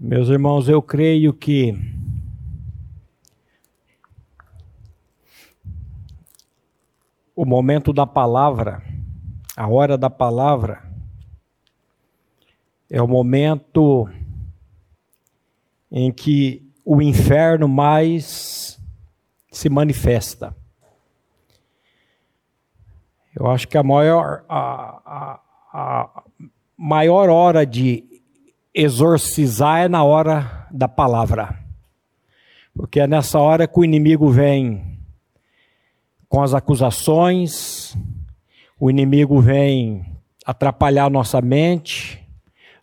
Meus irmãos, eu creio que o momento da palavra, a hora da palavra, é o momento em que o inferno mais se manifesta. Eu acho que a maior, a, a, a maior hora de exorcizar é na hora da palavra. Porque é nessa hora que o inimigo vem com as acusações, o inimigo vem atrapalhar nossa mente,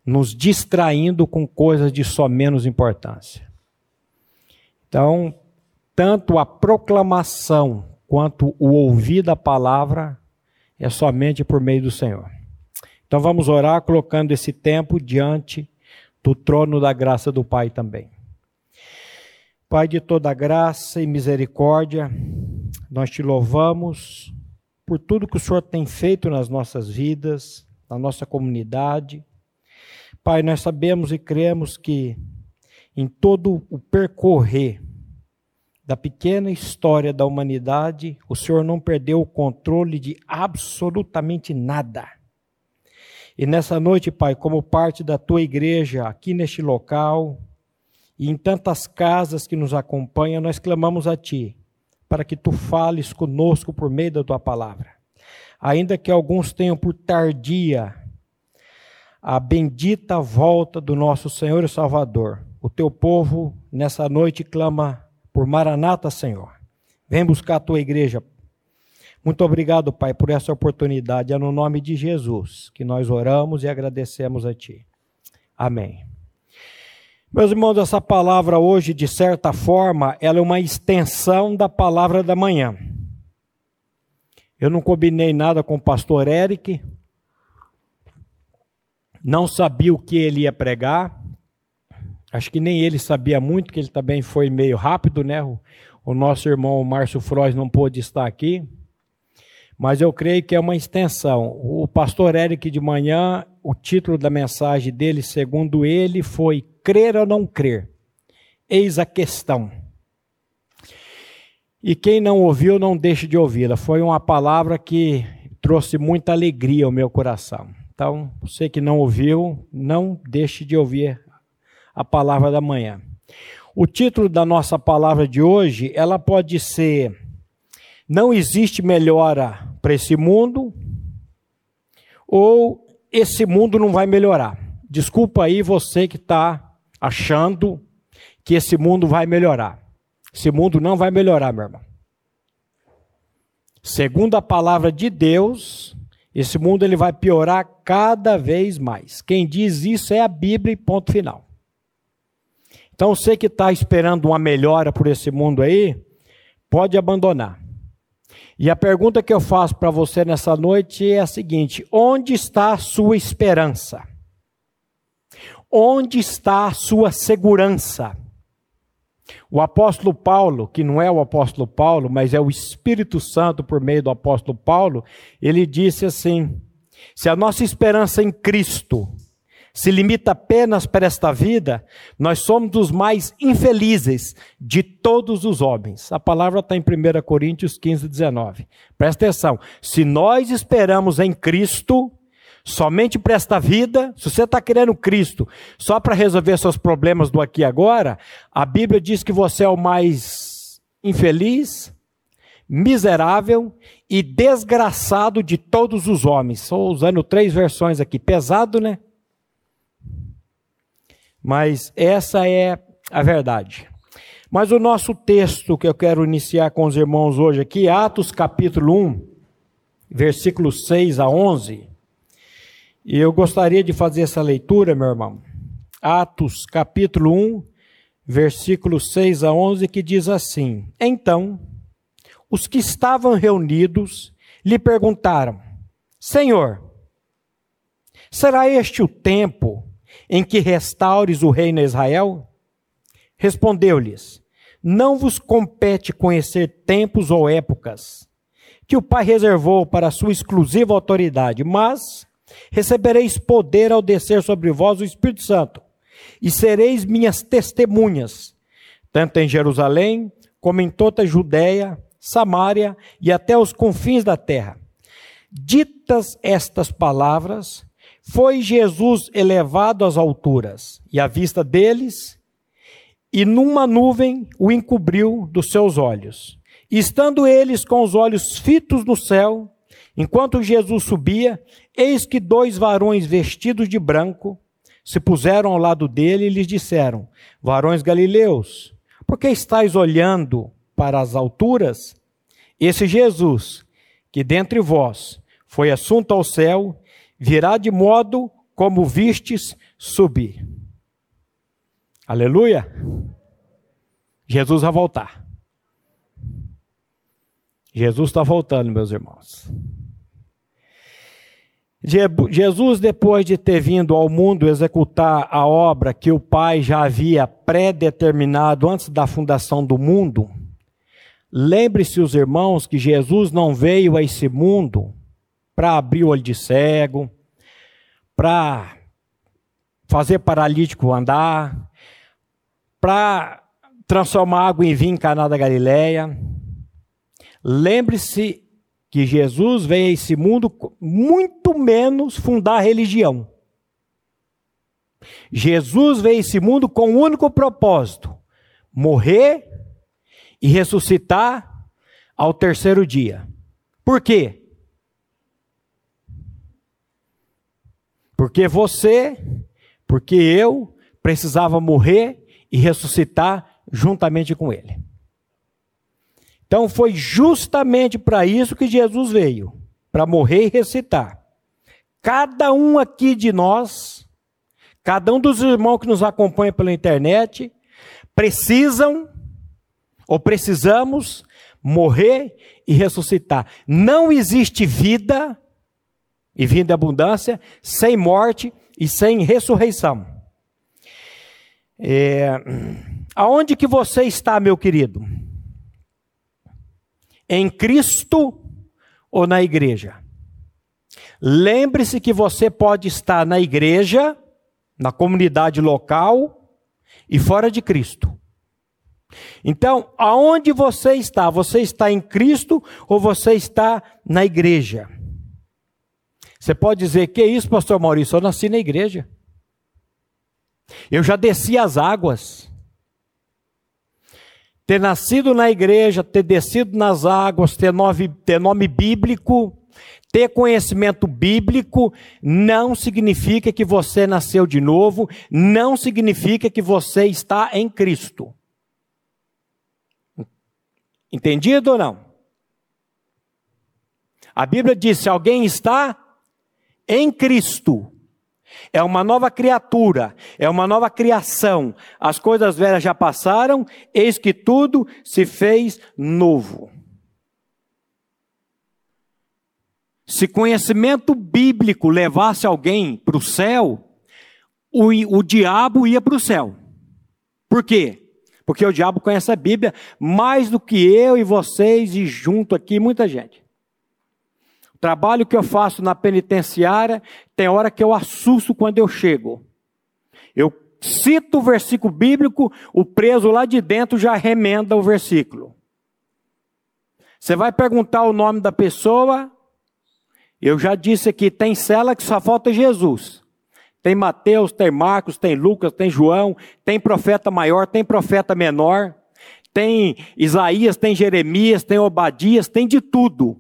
nos distraindo com coisas de só menos importância. Então, tanto a proclamação quanto o ouvir da palavra é somente por meio do Senhor. Então vamos orar colocando esse tempo diante do trono da graça do Pai também. Pai de toda graça e misericórdia, nós te louvamos por tudo que o Senhor tem feito nas nossas vidas, na nossa comunidade. Pai, nós sabemos e cremos que em todo o percorrer da pequena história da humanidade, o Senhor não perdeu o controle de absolutamente nada. E nessa noite, Pai, como parte da tua igreja aqui neste local e em tantas casas que nos acompanham, nós clamamos a Ti para que Tu fales conosco por meio da Tua palavra. Ainda que alguns tenham por tardia a bendita volta do nosso Senhor e Salvador, o Teu povo nessa noite clama por Maranata, Senhor. Vem buscar a Tua igreja, muito obrigado, Pai, por essa oportunidade. É no nome de Jesus que nós oramos e agradecemos a Ti. Amém. Meus irmãos, essa palavra hoje, de certa forma, ela é uma extensão da palavra da manhã. Eu não combinei nada com o pastor Eric, não sabia o que ele ia pregar, acho que nem ele sabia muito, que ele também foi meio rápido, né? O, nosso irmão Márcio Frois não pôde estar aqui mas eu creio que é uma extensão. O pastor Eric de manhã, o título da mensagem dele, segundo ele, foi Crer ou não crer? Eis a questão. E quem não ouviu, não deixe de ouvi-la. Foi uma palavra que trouxe muita alegria ao meu coração. Então, você que não ouviu, não deixe de ouvir a palavra da manhã. O título da nossa palavra de hoje, ela pode ser não existe melhora para esse mundo, ou esse mundo não vai melhorar. Desculpa aí você que está achando que esse mundo vai melhorar. Esse mundo não vai melhorar, meu irmão. Segundo a palavra de Deus, esse mundo ele vai piorar cada vez mais. Quem diz isso é a Bíblia e ponto final. Então você que está esperando uma melhora por esse mundo aí, pode abandonar. E a pergunta que eu faço para você nessa noite é a seguinte: onde está a sua esperança? Onde está a sua segurança? O apóstolo Paulo, que não é o apóstolo Paulo, mas é o Espírito Santo por meio do apóstolo Paulo, ele disse assim: se a nossa esperança em Cristo se limita apenas para esta vida, nós somos os mais infelizes de todos os homens. A palavra está em 1 Coríntios 15, 19. Presta atenção. Se nós esperamos em Cristo, somente para esta vida, se você está querendo Cristo só para resolver seus problemas do aqui e agora, a Bíblia diz que você é o mais infeliz, miserável e desgraçado de todos os homens. Estou usando três versões aqui. Pesado, né? Mas essa é a verdade. Mas o nosso texto que eu quero iniciar com os irmãos hoje aqui, Atos capítulo 1, versículos 6 a 11. E eu gostaria de fazer essa leitura, meu irmão. Atos capítulo 1, versículos 6 a 11, que diz assim: Então, os que estavam reunidos lhe perguntaram: Senhor, será este o tempo em que restaures o reino a Israel? Respondeu-lhes: Não vos compete conhecer tempos ou épocas que o Pai reservou para sua exclusiva autoridade, mas recebereis poder ao descer sobre vós o Espírito Santo, e sereis minhas testemunhas, tanto em Jerusalém, como em toda a Judéia, Samária e até os confins da terra. Ditas estas palavras, foi Jesus elevado às alturas, e à vista deles, e numa nuvem o encobriu dos seus olhos. Estando eles com os olhos fitos no céu, enquanto Jesus subia, eis que dois varões vestidos de branco se puseram ao lado dele e lhes disseram: Varões galileus, por que estáis olhando para as alturas? Esse Jesus, que dentre vós foi assunto ao céu, virá de modo como vistes subir. Aleluia! Jesus vai voltar. Jesus está voltando, meus irmãos. Jesus, depois de ter vindo ao mundo executar a obra que o Pai já havia pré-determinado antes da fundação do mundo, lembre-se, os irmãos, que Jesus não veio a esse mundo para abrir o olho de cego, para fazer paralítico andar, para transformar água em vinho em Caná da Galileia. Lembre-se que Jesus veio a esse mundo muito menos fundar religião. Jesus veio a esse mundo com um único propósito: morrer e ressuscitar ao terceiro dia. Por quê? Porque você, porque eu precisava morrer e ressuscitar juntamente com ele. Então foi justamente para isso que Jesus veio, para morrer e recitar. Cada um aqui de nós, cada um dos irmãos que nos acompanha pela internet, precisam ou precisamos morrer e ressuscitar. Não existe vida e vida em abundância sem morte e sem ressurreição. É, aonde que você está, meu querido? em Cristo ou na igreja. Lembre-se que você pode estar na igreja, na comunidade local e fora de Cristo. Então, aonde você está? Você está em Cristo ou você está na igreja? Você pode dizer: Que isso, pastor Maurício? Eu nasci na igreja. Eu já desci as águas ter nascido na igreja, ter descido nas águas, ter nome, ter nome bíblico, ter conhecimento bíblico, não significa que você nasceu de novo, não significa que você está em Cristo. Entendido ou não? A Bíblia diz: se alguém está em Cristo, é uma nova criatura, é uma nova criação. As coisas velhas já passaram, eis que tudo se fez novo. Se conhecimento bíblico levasse alguém para o céu, o diabo ia para o céu. Por quê? Porque o diabo conhece a Bíblia mais do que eu e vocês e junto aqui muita gente. Trabalho que eu faço na penitenciária, tem hora que eu assusto quando eu chego. Eu cito o versículo bíblico, o preso lá de dentro já remenda o versículo. Você vai perguntar o nome da pessoa, eu já disse aqui, tem cela que só falta Jesus. Tem Mateus, tem Marcos, tem Lucas, tem João, tem profeta maior, tem profeta menor, tem Isaías, tem Jeremias, tem Obadias, tem de tudo.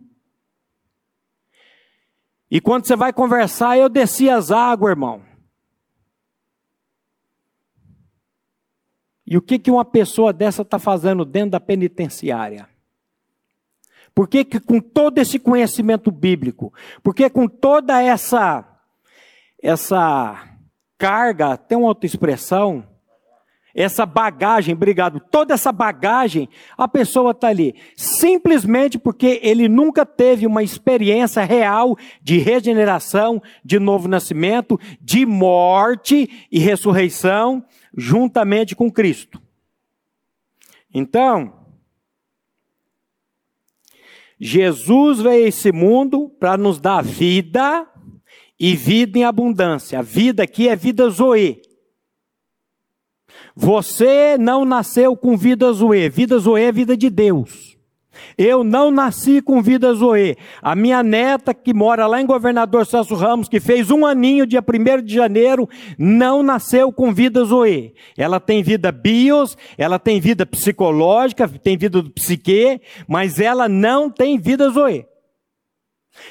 E quando você vai conversar, eu desci as águas, irmão. E o que, que uma pessoa dessa está fazendo dentro da penitenciária? Por que, que com todo esse conhecimento bíblico, porque com toda essa essa carga, tem uma outra expressão, essa bagagem, obrigado, toda essa bagagem, a pessoa está ali, simplesmente porque ele nunca teve uma experiência real de regeneração, de novo nascimento, de morte e ressurreição, juntamente com Cristo. Então, Jesus veio a esse mundo para nos dar vida e vida em abundância. A vida aqui é vida zoe. Você não nasceu com vida zoe. Vida zoe é vida de Deus. Eu não nasci com vida zoe. A minha neta, que mora lá em Governador Celso Ramos, que fez um aninho, dia 1 de janeiro, não nasceu com vida zoe. Ela tem vida bios, ela tem vida psicológica, tem vida do psique, mas ela não tem vida zoe.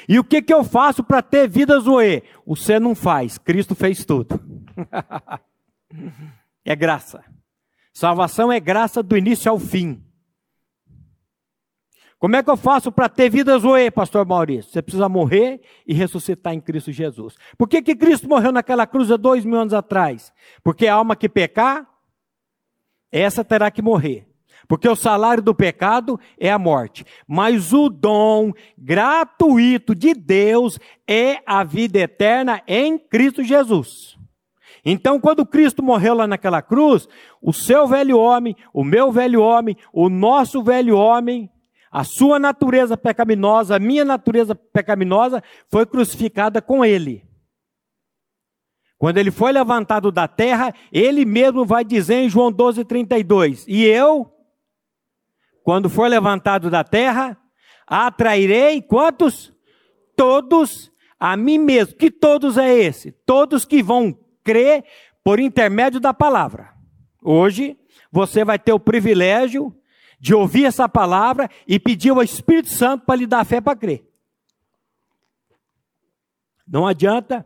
E o que, que eu faço para ter vida zoe? Você não faz, Cristo fez tudo. é graça. Salvação é graça do início ao fim. Como é que eu faço para ter vida zoe, pastor Maurício? Você precisa morrer e ressuscitar em Cristo Jesus. Por que, que Cristo morreu naquela cruz há dois mil anos atrás? Porque a alma que pecar, essa terá que morrer. Porque o salário do pecado é a morte. Mas o dom gratuito de Deus é a vida eterna em Cristo Jesus. Então, quando Cristo morreu lá naquela cruz, o seu velho homem, o meu velho homem, o nosso velho homem, a sua natureza pecaminosa, a minha natureza pecaminosa, foi crucificada com ele. Quando ele foi levantado da terra, ele mesmo vai dizer em João 12, 32: E eu quando for levantado da terra, atrairei quantos? Todos a mim mesmo. Que todos é esse? Todos que vão crer por intermédio da palavra. Hoje, você vai ter o privilégio de ouvir essa palavra e pedir ao Espírito Santo para lhe dar fé para crer. Não adianta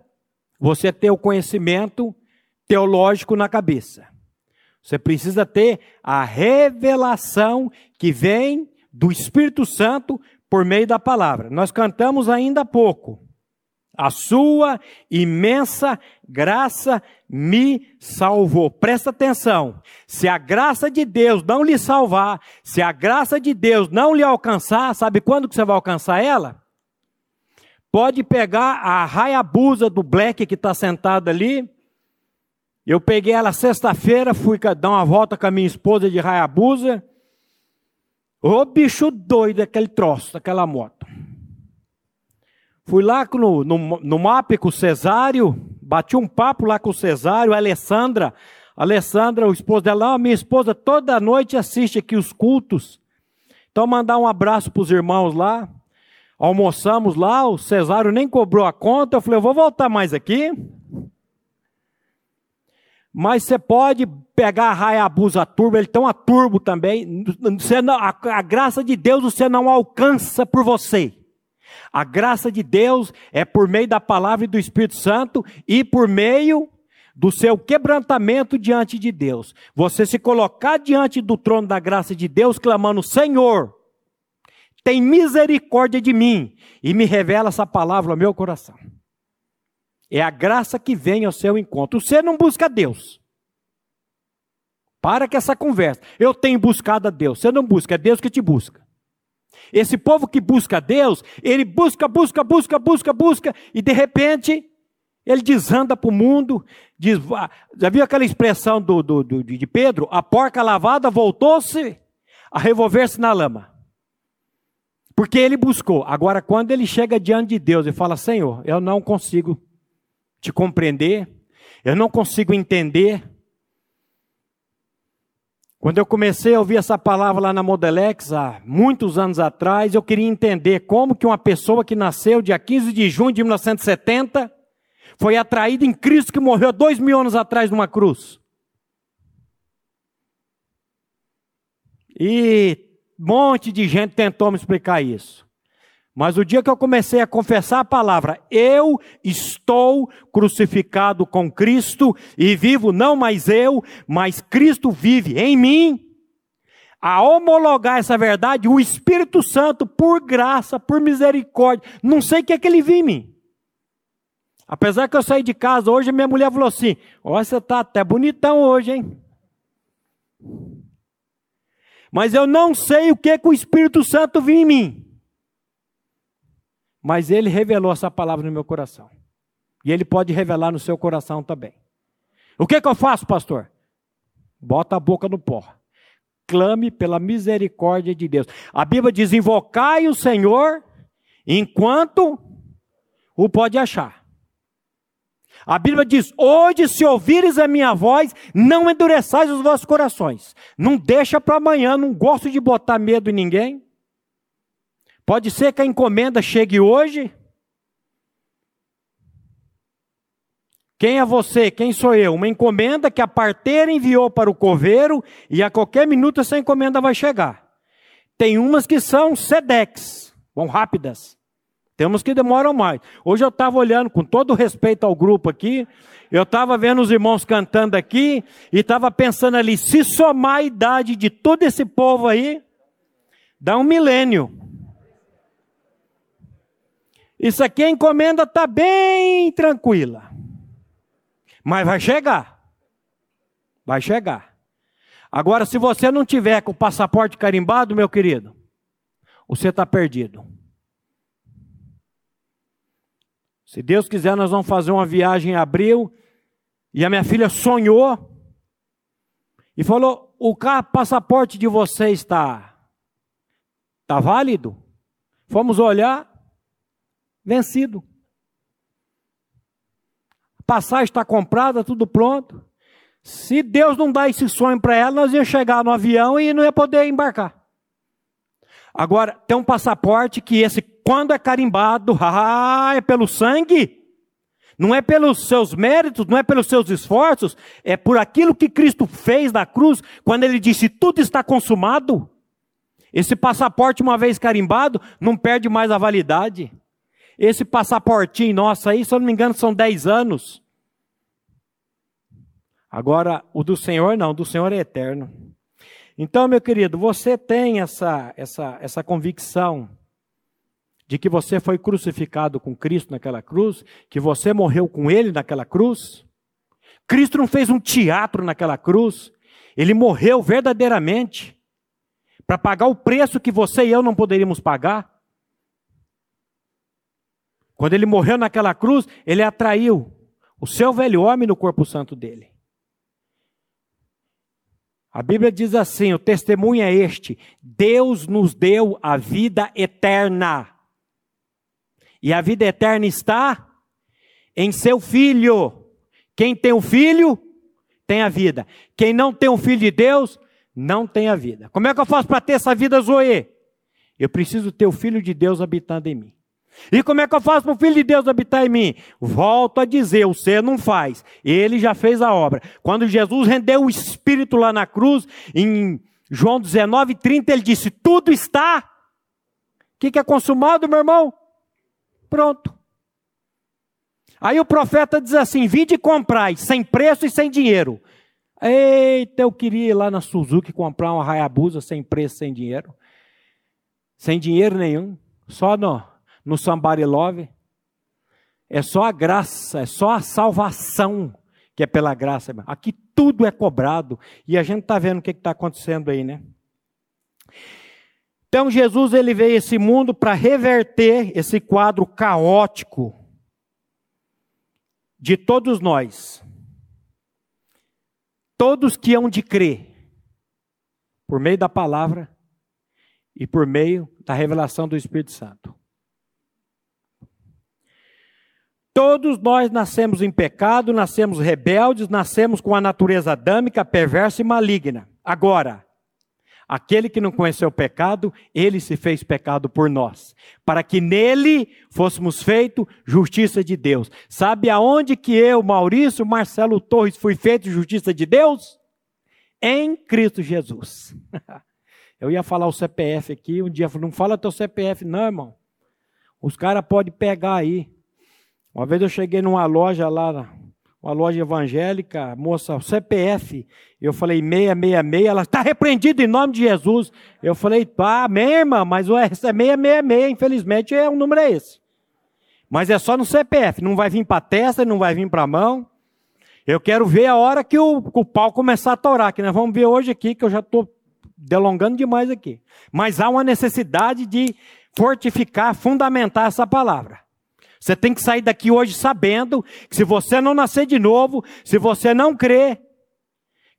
você ter o conhecimento teológico na cabeça. Você precisa ter a revelação que vem do Espírito Santo por meio da palavra. Nós cantamos ainda há pouco. A sua imensa graça me salvou. Presta atenção. Se a graça de Deus não lhe salvar, se a graça de Deus não lhe alcançar, sabe quando que você vai alcançar ela? Pode pegar a raiabusa do Black que está sentado ali, eu peguei ela sexta-feira, fui dar uma volta com a minha esposa de Rayabusa. Ô bicho doido aquele troço, daquela moto. Fui lá no, no, no MAP com o Cesário, bati um papo lá com o Cesário, a Alessandra. A Alessandra, o esposo dela, minha esposa toda noite assiste aqui os cultos. Então, mandar um abraço para os irmãos lá. Almoçamos lá, o Cesário nem cobrou a conta. Eu falei, eu vou voltar mais aqui. Mas você pode pegar a Hayabusa Turbo, ele tem uma turbo também. Não, a, a graça de Deus você não alcança por você. A graça de Deus é por meio da palavra e do Espírito Santo e por meio do seu quebrantamento diante de Deus. Você se colocar diante do trono da graça de Deus, clamando: Senhor, tem misericórdia de mim, e me revela essa palavra ao meu coração. É a graça que vem ao seu encontro. Você não busca Deus. Para com essa conversa. Eu tenho buscado a Deus. Você não busca, é Deus que te busca. Esse povo que busca Deus, ele busca, busca, busca, busca, busca, e de repente ele desanda para o mundo. Diz, já viu aquela expressão do, do, do, de Pedro? A porca lavada voltou-se a revolver-se na lama. Porque ele buscou. Agora, quando ele chega diante de Deus e fala: Senhor, eu não consigo te compreender, eu não consigo entender. Quando eu comecei a ouvir essa palavra lá na Modelex, há muitos anos atrás, eu queria entender como que uma pessoa que nasceu dia 15 de junho de 1970 foi atraída em Cristo que morreu dois mil anos atrás numa cruz. E um monte de gente tentou me explicar isso. Mas o dia que eu comecei a confessar a palavra, eu estou crucificado com Cristo e vivo não mais eu, mas Cristo vive em mim. A homologar essa verdade, o Espírito Santo, por graça, por misericórdia, não sei o que é que ele viu em mim. Apesar que eu saí de casa hoje, minha mulher falou assim: Ó, você está até bonitão hoje, hein? Mas eu não sei o que, é que o Espírito Santo viu em mim. Mas ele revelou essa palavra no meu coração. E ele pode revelar no seu coração também. O que, que eu faço, pastor? Bota a boca no pó. Clame pela misericórdia de Deus. A Bíblia diz: invocai o Senhor enquanto o pode achar. A Bíblia diz: Hoje, se ouvires a minha voz, não endureçais os vossos corações. Não deixa para amanhã, não gosto de botar medo em ninguém. Pode ser que a encomenda chegue hoje. Quem é você? Quem sou eu? Uma encomenda que a parteira enviou para o coveiro e a qualquer minuto essa encomenda vai chegar. Tem umas que são SEDEX, vão rápidas. Temos que demoram mais. Hoje eu estava olhando, com todo respeito ao grupo aqui, eu estava vendo os irmãos cantando aqui e estava pensando ali, se somar a idade de todo esse povo aí, dá um milênio. Isso aqui a encomenda está bem tranquila. Mas vai chegar. Vai chegar. Agora, se você não tiver com o passaporte carimbado, meu querido, você está perdido. Se Deus quiser, nós vamos fazer uma viagem em abril. E a minha filha sonhou e falou: o passaporte de vocês está tá válido? Fomos olhar, vencido. A passagem está comprada, tudo pronto. Se Deus não dá esse sonho para ela, nós ia chegar no avião e não ia poder embarcar. Agora, tem um passaporte que esse quando é carimbado, ah, é pelo sangue, não é pelos seus méritos, não é pelos seus esforços, é por aquilo que Cristo fez na cruz, quando ele disse: tudo está consumado. Esse passaporte, uma vez carimbado, não perde mais a validade. Esse passaportinho nosso aí, se eu não me engano, são 10 anos. Agora, o do Senhor não, o do Senhor é eterno. Então, meu querido, você tem essa, essa, essa convicção de que você foi crucificado com Cristo naquela cruz, que você morreu com Ele naquela cruz. Cristo não fez um teatro naquela cruz, Ele morreu verdadeiramente para pagar o preço que você e eu não poderíamos pagar. Quando Ele morreu naquela cruz, Ele atraiu o seu velho homem no corpo santo dele. A Bíblia diz assim: o testemunho é este: Deus nos deu a vida eterna. E a vida eterna está em seu filho. Quem tem o filho, tem a vida. Quem não tem o filho de Deus, não tem a vida. Como é que eu faço para ter essa vida Zoe? Eu preciso ter o filho de Deus habitando em mim. E como é que eu faço para o Filho de Deus habitar em mim? Volto a dizer, o ser não faz. Ele já fez a obra. Quando Jesus rendeu o Espírito lá na cruz, em João 19, 30, ele disse: Tudo está. O que, que é consumado, meu irmão? Pronto. Aí o profeta diz assim: Vinde e comprai, sem preço e sem dinheiro. Eita, eu queria ir lá na Suzuki comprar uma Hayabusa sem preço, sem dinheiro. Sem dinheiro nenhum. Só no, no Somebody Love. É só a graça, é só a salvação que é pela graça. Aqui tudo é cobrado. E a gente está vendo o que está acontecendo aí, né? Então Jesus ele veio a esse mundo para reverter esse quadro caótico de todos nós. Todos que hão de crer por meio da palavra e por meio da revelação do Espírito Santo. Todos nós nascemos em pecado, nascemos rebeldes, nascemos com a natureza adâmica, perversa e maligna. Agora, Aquele que não conheceu o pecado, ele se fez pecado por nós, para que nele fôssemos feito justiça de Deus. Sabe aonde que eu, Maurício, Marcelo Torres, fui feito justiça de Deus? Em Cristo Jesus. Eu ia falar o CPF aqui, um dia não fala teu CPF não, irmão. Os caras podem pegar aí. Uma vez eu cheguei numa loja lá uma loja evangélica, moça, CPF. Eu falei 666, ela está repreendida em nome de Jesus. Eu falei, ah, amém, irmã, mas é 666, infelizmente é um número é esse. Mas é só no CPF, não vai vir para a testa, não vai vir para a mão. Eu quero ver a hora que o, que o pau começar a torar, que nós vamos ver hoje aqui, que eu já estou delongando demais aqui. Mas há uma necessidade de fortificar, fundamentar essa palavra. Você tem que sair daqui hoje sabendo que se você não nascer de novo, se você não crer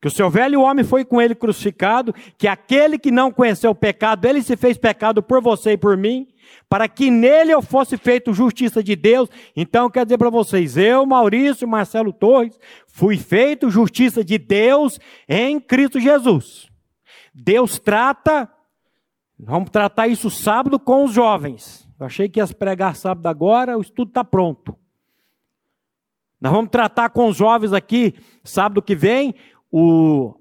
que o seu velho homem foi com ele crucificado, que aquele que não conheceu o pecado, ele se fez pecado por você e por mim, para que nele eu fosse feito justiça de Deus. Então, quer dizer para vocês, eu, Maurício Marcelo Torres, fui feito justiça de Deus em Cristo Jesus. Deus trata, vamos tratar isso sábado com os jovens. Eu achei que ia pregar sábado agora, o estudo está pronto. Nós vamos tratar com os jovens aqui, sábado que vem, o,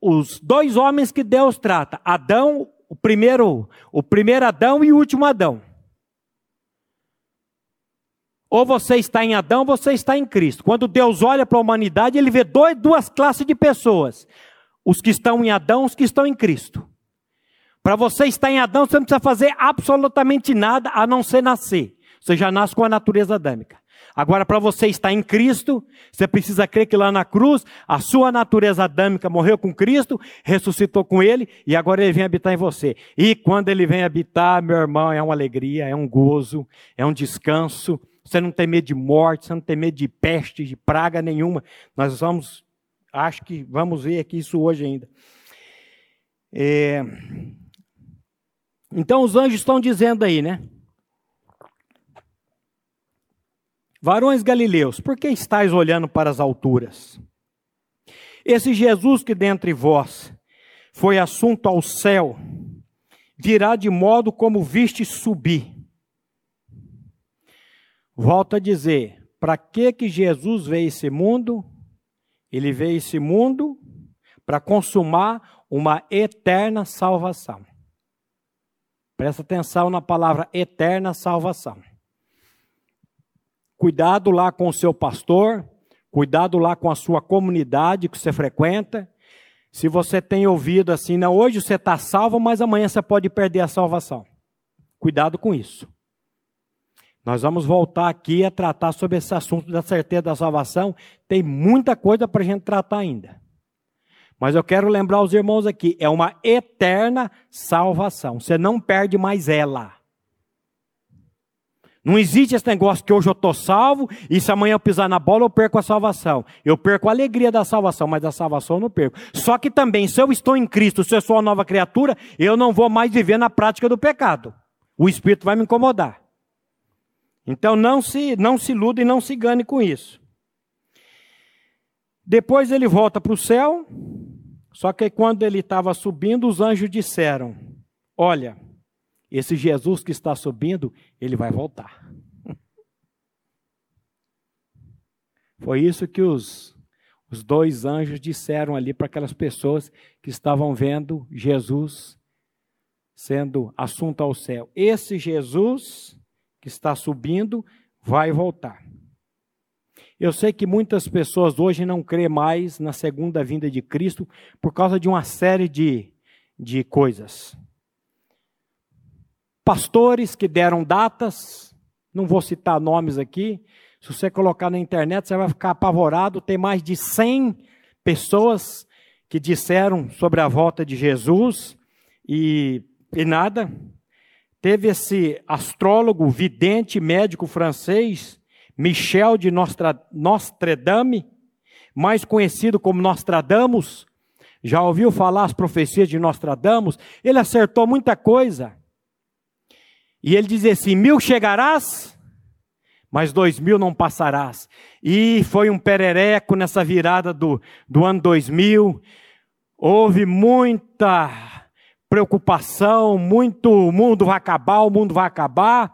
os dois homens que Deus trata, Adão, o primeiro, o primeiro Adão e o último Adão. Ou você está em Adão, você está em Cristo. Quando Deus olha para a humanidade, ele vê dois, duas classes de pessoas: os que estão em Adão, os que estão em Cristo. Para você estar em Adão, você não precisa fazer absolutamente nada a não ser nascer. Você já nasce com a natureza adâmica. Agora, para você estar em Cristo, você precisa crer que lá na cruz, a sua natureza adâmica morreu com Cristo, ressuscitou com Ele, e agora Ele vem habitar em você. E quando Ele vem habitar, meu irmão, é uma alegria, é um gozo, é um descanso. Você não tem medo de morte, você não tem medo de peste, de praga nenhuma. Nós vamos, acho que vamos ver aqui isso hoje ainda. É... Então, os anjos estão dizendo aí, né? Varões galileus, por que estáis olhando para as alturas? Esse Jesus que dentre vós foi assunto ao céu, virá de modo como viste subir. Volto a dizer, para que que Jesus veio esse mundo? Ele veio esse mundo para consumar uma eterna salvação. Presta atenção na palavra eterna salvação. Cuidado lá com o seu pastor, cuidado lá com a sua comunidade que você frequenta. Se você tem ouvido assim, não, hoje você está salvo, mas amanhã você pode perder a salvação. Cuidado com isso. Nós vamos voltar aqui a tratar sobre esse assunto da certeza da salvação. Tem muita coisa para a gente tratar ainda. Mas eu quero lembrar os irmãos aqui: é uma eterna salvação. Você não perde mais ela. Não existe esse negócio que hoje eu estou salvo e se amanhã eu pisar na bola eu perco a salvação. Eu perco a alegria da salvação, mas a salvação eu não perco. Só que também, se eu estou em Cristo, se eu sou uma nova criatura, eu não vou mais viver na prática do pecado. O Espírito vai me incomodar. Então não se, não se iluda e não se engane com isso. Depois ele volta para o céu, só que quando ele estava subindo, os anjos disseram: Olha, esse Jesus que está subindo, ele vai voltar. Foi isso que os, os dois anjos disseram ali para aquelas pessoas que estavam vendo Jesus sendo assunto ao céu. Esse Jesus que está subindo vai voltar. Eu sei que muitas pessoas hoje não crê mais na segunda vinda de Cristo por causa de uma série de, de coisas pastores que deram datas, não vou citar nomes aqui, se você colocar na internet você vai ficar apavorado, tem mais de 100 pessoas que disseram sobre a volta de Jesus e, e nada. Teve esse astrólogo, vidente, médico francês, Michel de Nostra, Nostradame, mais conhecido como Nostradamus, já ouviu falar as profecias de Nostradamus? Ele acertou muita coisa. E ele diz assim: mil chegarás, mas dois mil não passarás. E foi um perereco nessa virada do, do ano 2000. Houve muita preocupação, muito o mundo vai acabar, o mundo vai acabar.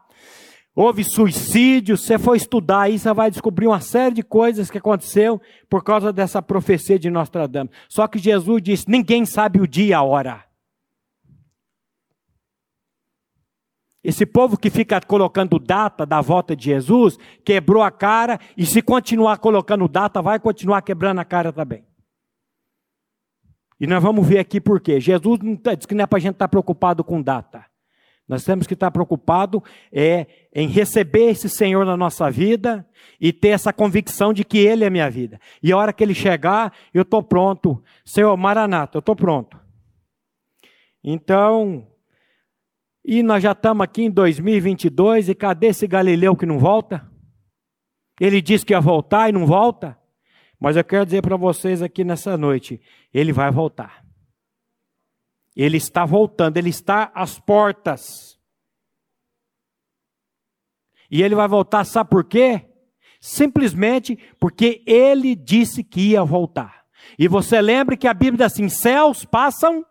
Houve suicídio, você for estudar aí, você vai descobrir uma série de coisas que aconteceu por causa dessa profecia de Nostradamus. Só que Jesus disse: ninguém sabe o dia e a hora. Esse povo que fica colocando data da volta de Jesus, quebrou a cara, e se continuar colocando data, vai continuar quebrando a cara também. E nós vamos ver aqui por quê. Jesus tá, diz que não é para a gente estar tá preocupado com data. Nós temos que estar preocupado é, em receber esse Senhor na nossa vida e ter essa convicção de que Ele é minha vida. E a hora que Ele chegar, eu estou pronto. Senhor, Maranata, eu estou pronto. Então, e nós já estamos aqui em 2022 e cadê esse Galileu que não volta? Ele disse que ia voltar e não volta. Mas eu quero dizer para vocês aqui nessa noite: ele vai voltar. Ele está voltando, ele está às portas. E ele vai voltar, sabe por quê? Simplesmente porque ele disse que ia voltar. E você lembra que a Bíblia diz assim: céus passam,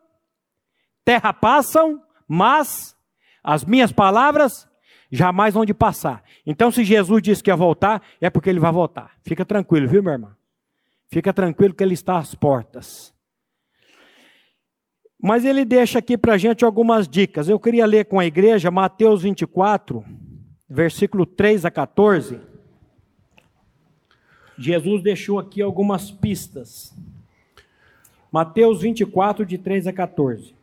terra passam, mas as minhas palavras jamais vão de passar. Então, se Jesus disse que ia voltar, é porque ele vai voltar. Fica tranquilo, viu, meu irmão? Fica tranquilo que ele está às portas. Mas ele deixa aqui para a gente algumas dicas. Eu queria ler com a igreja Mateus 24, versículo 3 a 14. Jesus deixou aqui algumas pistas. Mateus 24, de 3 a 14.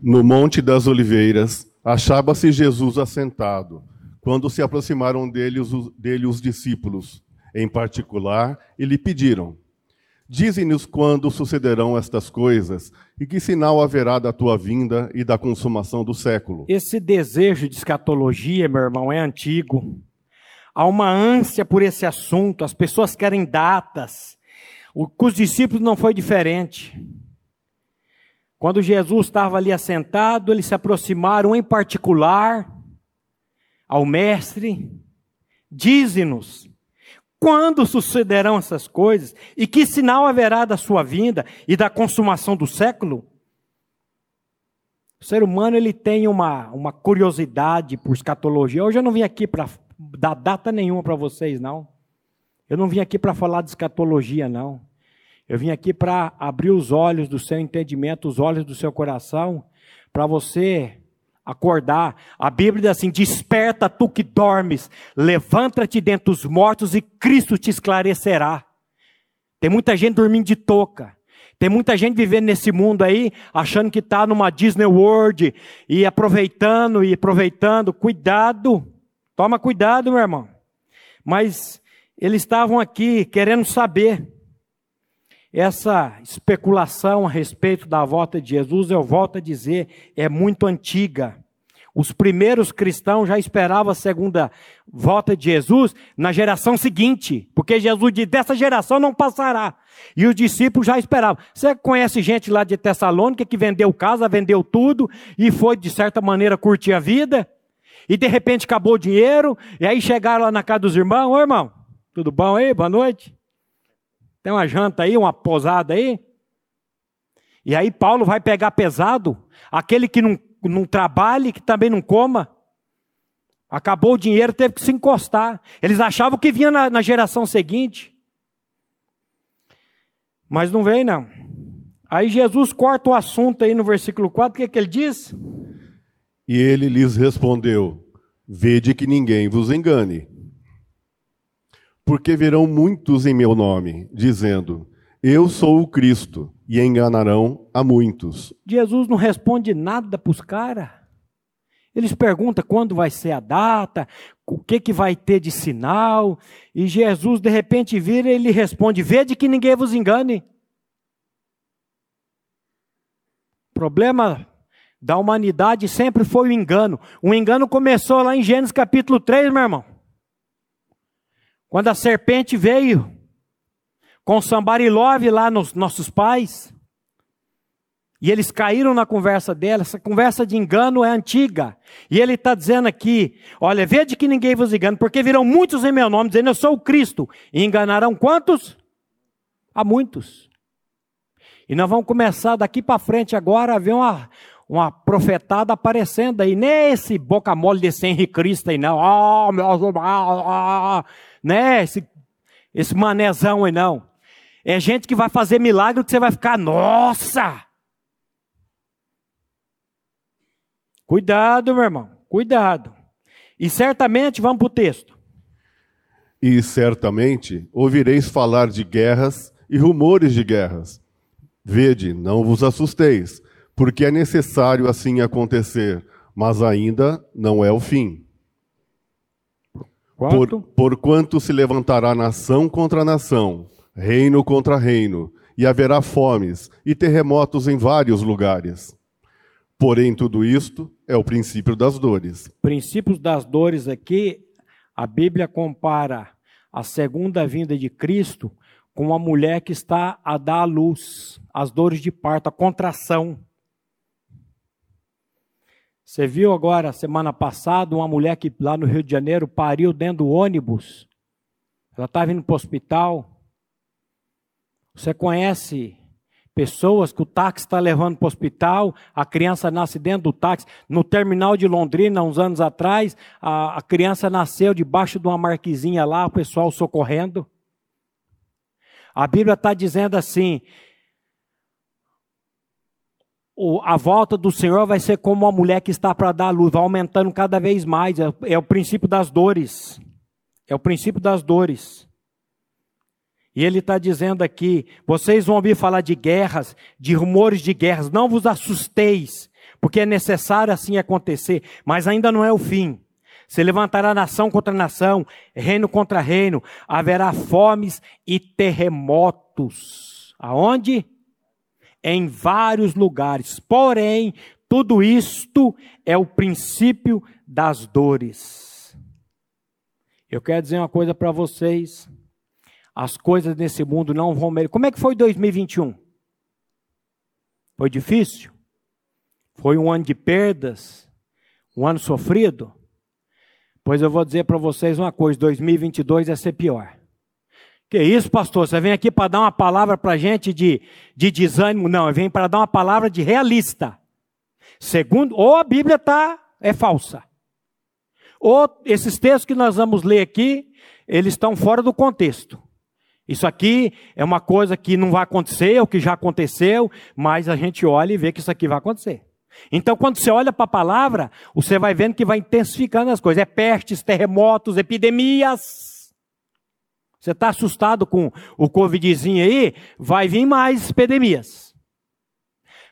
No Monte das Oliveiras, achava-se Jesus assentado, quando se aproximaram dele os, dele os discípulos, em particular, e lhe pediram: Dize-nos quando sucederão estas coisas e que sinal haverá da tua vinda e da consumação do século. Esse desejo de escatologia, meu irmão, é antigo. Há uma ânsia por esse assunto, as pessoas querem datas. O, com os discípulos não foi diferente. Quando Jesus estava ali assentado, eles se aproximaram em particular ao Mestre. Dize-nos, quando sucederão essas coisas? E que sinal haverá da sua vinda e da consumação do século? O ser humano ele tem uma, uma curiosidade por escatologia. Hoje eu não vim aqui para dar data nenhuma para vocês, não. Eu não vim aqui para falar de escatologia, não. Eu vim aqui para abrir os olhos do seu entendimento, os olhos do seu coração, para você acordar. A Bíblia diz assim: Desperta tu que dormes, levanta-te dentre os mortos e Cristo te esclarecerá. Tem muita gente dormindo de touca. Tem muita gente vivendo nesse mundo aí, achando que está numa Disney World e aproveitando e aproveitando. Cuidado, Toma cuidado, meu irmão. Mas eles estavam aqui querendo saber. Essa especulação a respeito da volta de Jesus, eu volto a dizer, é muito antiga. Os primeiros cristãos já esperavam a segunda volta de Jesus na geração seguinte, porque Jesus disse: dessa geração não passará. E os discípulos já esperavam. Você conhece gente lá de Tessalônica que vendeu casa, vendeu tudo e foi, de certa maneira, curtir a vida? e de repente acabou o dinheiro, e aí chegaram lá na casa dos irmãos, ô irmão, tudo bom aí? Boa noite. Tem uma janta aí, uma posada aí? E aí Paulo vai pegar pesado, aquele que não, não trabalhe, que também não coma. Acabou o dinheiro, teve que se encostar. Eles achavam que vinha na, na geração seguinte. Mas não veio, não. Aí Jesus corta o assunto aí no versículo 4, o que, é que ele diz? E ele lhes respondeu: Vede que ninguém vos engane. Porque virão muitos em meu nome, dizendo: Eu sou o Cristo, e enganarão a muitos. Jesus não responde nada para os caras. Eles perguntam quando vai ser a data, o que, que vai ter de sinal, e Jesus de repente vira e ele responde: Vede que ninguém vos engane. Problema da humanidade sempre foi o engano. O engano começou lá em Gênesis capítulo 3, meu irmão. Quando a serpente veio com Sambarilove lá nos nossos pais. E eles caíram na conversa dela. Essa conversa de engano é antiga. E ele está dizendo aqui: olha, vede que ninguém vos engane, porque virão muitos em meu nome, dizendo eu sou o Cristo. E enganarão quantos? A muitos. E nós vamos começar daqui para frente agora a ver uma, uma profetada aparecendo aí, nesse boca mole desse Henrique Cristo aí, não. Oh, meu, ah, ah, né? Esse, esse manezão aí, não. É gente que vai fazer milagre que você vai ficar, nossa! Cuidado, meu irmão, cuidado. E certamente, vamos para o texto. E certamente ouvireis falar de guerras e rumores de guerras. Vede, não vos assusteis porque é necessário assim acontecer, mas ainda não é o fim. Por, porquanto se levantará nação contra nação, reino contra reino, e haverá fomes e terremotos em vários lugares. Porém, tudo isto é o princípio das dores. Princípios das dores aqui, a Bíblia compara a segunda vinda de Cristo com uma mulher que está a dar à luz, as dores de parto, a contração. Você viu agora, semana passada, uma mulher que lá no Rio de Janeiro pariu dentro do ônibus. Ela estava indo para o hospital. Você conhece pessoas que o táxi está levando para o hospital, a criança nasce dentro do táxi. No terminal de Londrina, uns anos atrás, a, a criança nasceu debaixo de uma marquezinha lá, o pessoal socorrendo. A Bíblia está dizendo assim: a volta do Senhor vai ser como uma mulher que está para dar luz, vai aumentando cada vez mais. É, é o princípio das dores. É o princípio das dores. E ele está dizendo aqui: vocês vão ouvir falar de guerras, de rumores de guerras, não vos assusteis, porque é necessário assim acontecer, mas ainda não é o fim. Se levantará nação contra nação, reino contra reino, haverá fomes e terremotos. Aonde? Em vários lugares. Porém, tudo isto é o princípio das dores. Eu quero dizer uma coisa para vocês. As coisas nesse mundo não vão melhorar. Como é que foi 2021? Foi difícil? Foi um ano de perdas? Um ano sofrido? Pois eu vou dizer para vocês uma coisa: 2022 vai ser pior. Que isso, pastor? Você vem aqui para dar uma palavra para a gente de, de desânimo? Não, venho para dar uma palavra de realista. Segundo, ou a Bíblia tá, é falsa. Ou esses textos que nós vamos ler aqui, eles estão fora do contexto. Isso aqui é uma coisa que não vai acontecer, ou que já aconteceu, mas a gente olha e vê que isso aqui vai acontecer. Então, quando você olha para a palavra, você vai vendo que vai intensificando as coisas. É pestes, terremotos, epidemias. Você está assustado com o Covidzinho aí? Vai vir mais epidemias.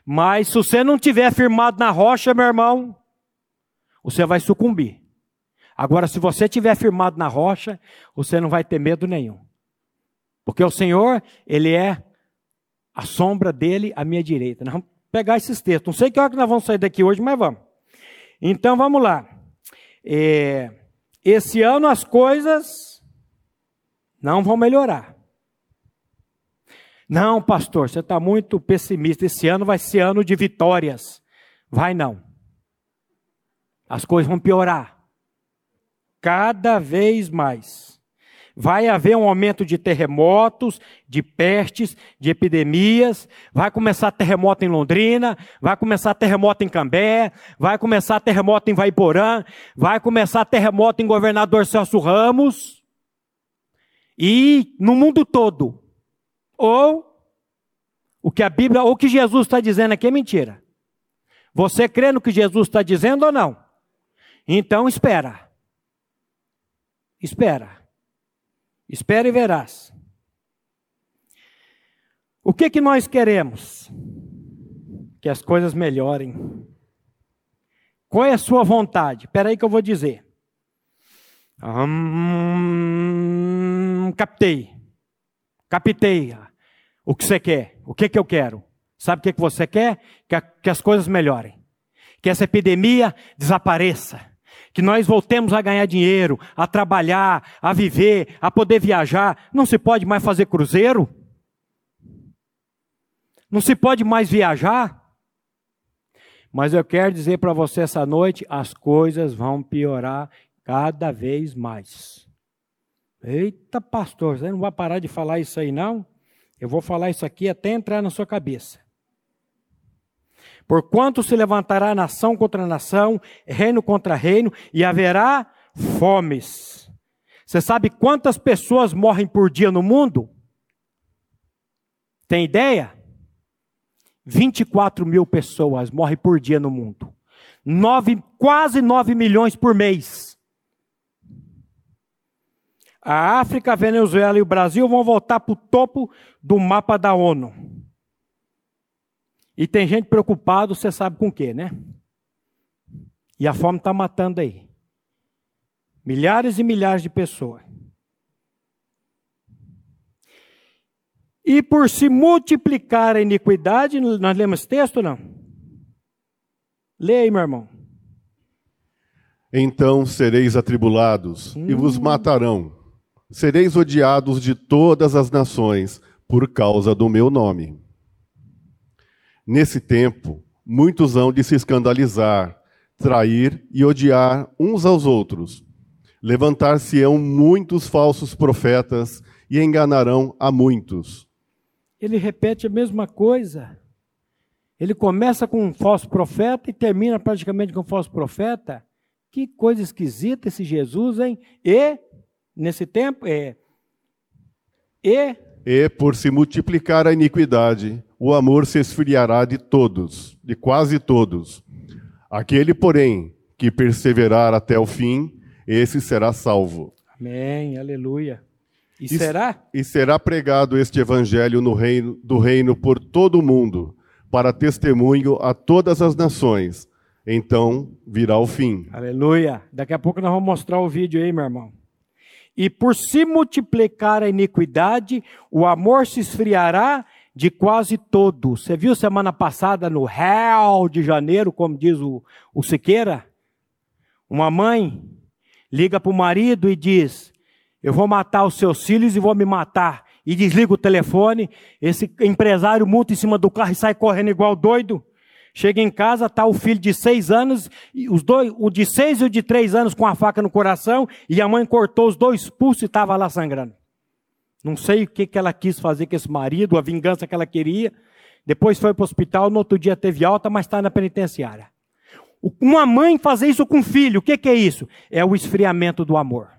Mas se você não tiver firmado na rocha, meu irmão, você vai sucumbir. Agora, se você tiver firmado na rocha, você não vai ter medo nenhum. Porque o Senhor, Ele é a sombra dele à minha direita. Vamos pegar esses textos. Não sei que hora que nós vamos sair daqui hoje, mas vamos. Então vamos lá. É, esse ano as coisas não vão melhorar. Não, pastor, você está muito pessimista. Esse ano vai ser ano de vitórias. Vai não. As coisas vão piorar. Cada vez mais. Vai haver um aumento de terremotos, de pestes, de epidemias. Vai começar terremoto em Londrina, vai começar terremoto em Cambé, vai começar terremoto em Vaiporã, vai começar terremoto em Governador Celso Ramos. E no mundo todo. Ou o que a Bíblia, ou o que Jesus está dizendo aqui é mentira. Você crê no que Jesus está dizendo ou não? Então espera. Espera. Espera e verás. O que que nós queremos? Que as coisas melhorem. Qual é a sua vontade? Espera aí que eu vou dizer. Hum, captei. Captei o que você quer. O que que eu quero? Sabe o que, que você quer? Que, a, que as coisas melhorem. Que essa epidemia desapareça que nós voltemos a ganhar dinheiro, a trabalhar, a viver, a poder viajar. Não se pode mais fazer cruzeiro? Não se pode mais viajar? Mas eu quero dizer para você essa noite: as coisas vão piorar cada vez mais. Eita, pastor, você não vai parar de falar isso aí, não? Eu vou falar isso aqui até entrar na sua cabeça. Porquanto se levantará nação contra nação, reino contra reino, e haverá fomes. Você sabe quantas pessoas morrem por dia no mundo? Tem ideia? 24 mil pessoas morrem por dia no mundo. Nove, quase 9 milhões por mês. A África, a Venezuela e o Brasil vão voltar para o topo do mapa da ONU. E tem gente preocupado, você sabe com o quê, né? E a fome está matando aí. Milhares e milhares de pessoas. E por se multiplicar a iniquidade, nós lemos esse texto não? Leia aí, meu irmão. Então sereis atribulados hum. e vos hum. matarão, sereis odiados de todas as nações por causa do meu nome. Nesse tempo, muitos hão de se escandalizar, trair e odiar uns aos outros. Levantar-se-ão muitos falsos profetas e enganarão a muitos. Ele repete a mesma coisa. Ele começa com um falso profeta e termina praticamente com um falso profeta. Que coisa esquisita esse Jesus, hein? E, nesse tempo, é. E. E por se multiplicar a iniquidade, o amor se esfriará de todos, de quase todos. Aquele, porém, que perseverar até o fim, esse será salvo. Amém, aleluia. E, e será? E será pregado este evangelho no reino do reino por todo o mundo para testemunho a todas as nações. Então virá o fim. Aleluia. Daqui a pouco nós vamos mostrar o vídeo aí, meu irmão. E por se multiplicar a iniquidade, o amor se esfriará de quase todos. Você viu semana passada no Real de Janeiro, como diz o, o Siqueira? Uma mãe liga para o marido e diz: Eu vou matar os seus filhos e vou me matar e desliga o telefone. Esse empresário multa em cima do carro e sai correndo igual doido. Chega em casa, está o filho de seis anos, os dois, o de seis e o de três anos com a faca no coração, e a mãe cortou os dois pulsos e estava lá sangrando. Não sei o que, que ela quis fazer com esse marido, a vingança que ela queria. Depois foi para o hospital, no outro dia teve alta, mas está na penitenciária. Uma mãe fazer isso com um filho, o que, que é isso? É o esfriamento do amor.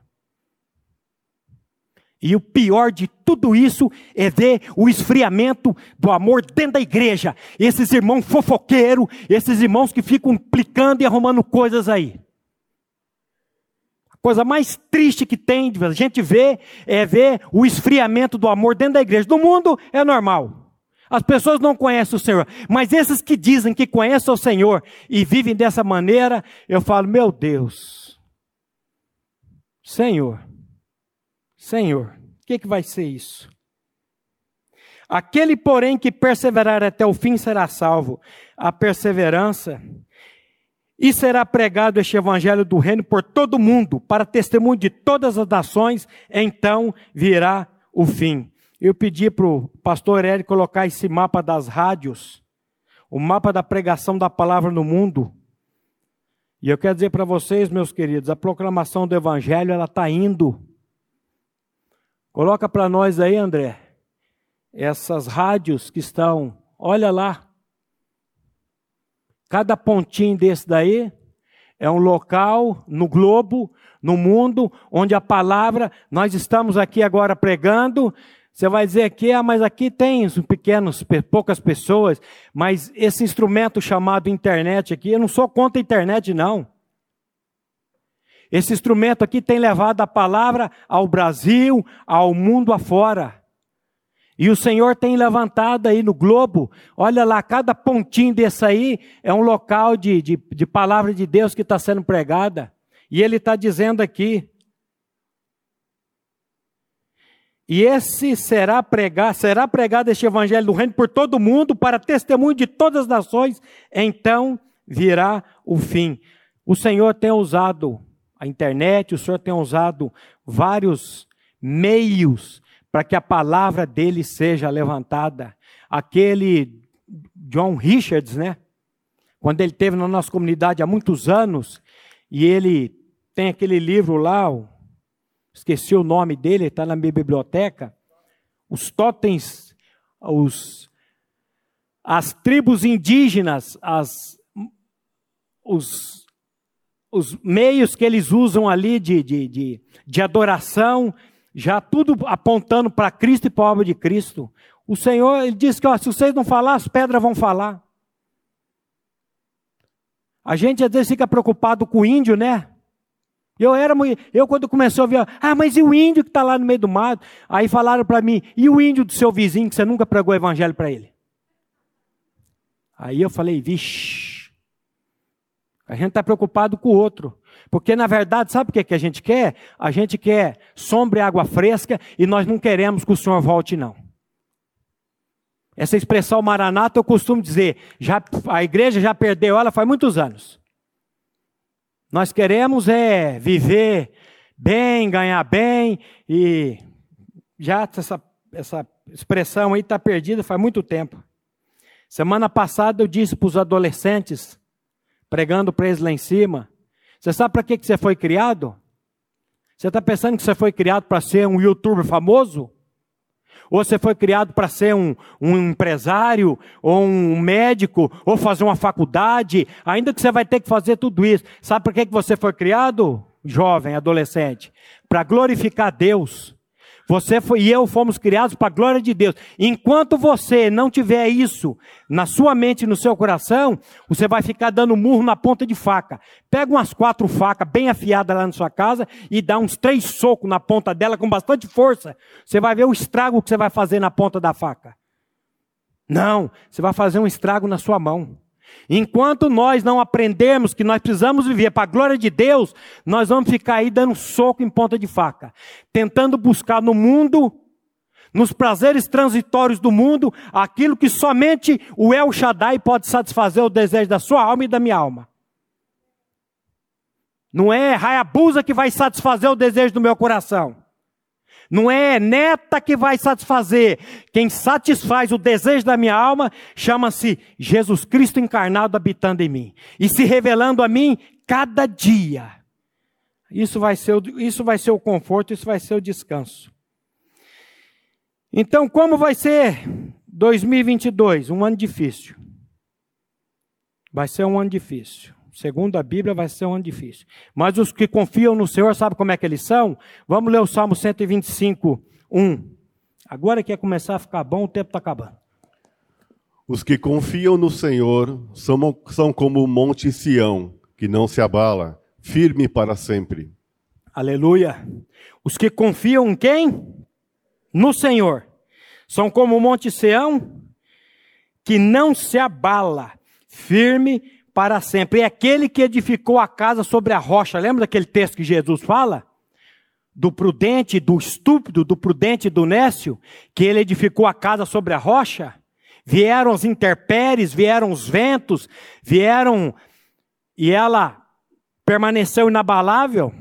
E o pior de tudo isso é ver o esfriamento do amor dentro da igreja. Esses irmãos fofoqueiros, esses irmãos que ficam implicando e arrumando coisas aí. A coisa mais triste que tem a gente ver é ver o esfriamento do amor dentro da igreja. No mundo é normal. As pessoas não conhecem o Senhor, mas esses que dizem que conhecem o Senhor e vivem dessa maneira, eu falo, meu Deus, Senhor, Senhor, o que, que vai ser isso? Aquele, porém, que perseverar até o fim será salvo. A perseverança. E será pregado este evangelho do reino por todo o mundo, para testemunho de todas as nações, então virá o fim. Eu pedi para o pastor Eric colocar esse mapa das rádios, o mapa da pregação da palavra no mundo. E eu quero dizer para vocês, meus queridos, a proclamação do evangelho ela está indo Coloca para nós aí, André, essas rádios que estão, olha lá. Cada pontinho desse daí é um local no globo, no mundo, onde a palavra, nós estamos aqui agora pregando. Você vai dizer aqui, ah, mas aqui tem pequenos, poucas pessoas, mas esse instrumento chamado internet aqui, eu não sou contra a internet, não. Esse instrumento aqui tem levado a palavra ao Brasil, ao mundo afora. E o Senhor tem levantado aí no globo, olha lá, cada pontinho desse aí é um local de, de, de palavra de Deus que está sendo pregada. E Ele está dizendo aqui. E esse será pregar, será pregado este evangelho do reino por todo mundo, para testemunho de todas as nações, então virá o fim. O Senhor tem usado a internet, o Senhor tem usado vários meios para que a palavra dele seja levantada. Aquele John Richards, né? Quando ele teve na nossa comunidade há muitos anos, e ele tem aquele livro lá, esqueci o nome dele, está na minha biblioteca. Os totens, os, as tribos indígenas, as, os os meios que eles usam ali de, de, de, de adoração, já tudo apontando para Cristo e para a obra de Cristo. O Senhor ele diz que ó, se vocês não falar, as pedras vão falar. A gente às vezes fica preocupado com o índio, né? Eu era eu quando comecei a ouvir, ah, mas e o índio que está lá no meio do mato? Aí falaram para mim, e o índio do seu vizinho que você nunca pregou o evangelho para ele? Aí eu falei, vixe. A gente está preocupado com o outro. Porque, na verdade, sabe o que, que a gente quer? A gente quer sombra e água fresca e nós não queremos que o Senhor volte, não. Essa expressão maranata eu costumo dizer, já, a igreja já perdeu ela faz muitos anos. Nós queremos é viver bem, ganhar bem, e já essa, essa expressão aí está perdida faz muito tempo. Semana passada eu disse para os adolescentes, pregando para eles lá em cima, você sabe para que, que você foi criado? Você está pensando que você foi criado para ser um youtuber famoso? Ou você foi criado para ser um, um, empresário, ou um médico, ou fazer uma faculdade, ainda que você vai ter que fazer tudo isso. Sabe para que, que você foi criado, jovem, adolescente? Para glorificar Deus. Você e eu fomos criados para a glória de Deus. Enquanto você não tiver isso na sua mente e no seu coração, você vai ficar dando murro na ponta de faca. Pega umas quatro facas bem afiadas lá na sua casa e dá uns três socos na ponta dela com bastante força. Você vai ver o estrago que você vai fazer na ponta da faca. Não, você vai fazer um estrago na sua mão. Enquanto nós não aprendermos que nós precisamos viver para a glória de Deus, nós vamos ficar aí dando soco em ponta de faca, tentando buscar no mundo, nos prazeres transitórios do mundo, aquilo que somente o El Shaddai pode satisfazer o desejo da sua alma e da minha alma. Não é Hayabusa que vai satisfazer o desejo do meu coração. Não é neta que vai satisfazer. Quem satisfaz o desejo da minha alma chama-se Jesus Cristo encarnado habitando em mim e se revelando a mim cada dia. Isso vai ser, isso vai ser o conforto, isso vai ser o descanso. Então, como vai ser 2022? Um ano difícil. Vai ser um ano difícil. Segundo a Bíblia, vai ser um ano difícil. Mas os que confiam no Senhor, sabe como é que eles são? Vamos ler o Salmo 125, 1. Agora que ia começar a ficar bom, o tempo está acabando. Os que confiam no Senhor são, são como o monte Sião, que não se abala, firme para sempre. Aleluia. Os que confiam em quem? No Senhor. São como o monte Sião, que não se abala, firme para sempre. É aquele que edificou a casa sobre a rocha. Lembra daquele texto que Jesus fala? Do prudente, do estúpido, do prudente do nécio, que ele edificou a casa sobre a rocha. Vieram os interpéries, vieram os ventos, vieram e ela permaneceu inabalável.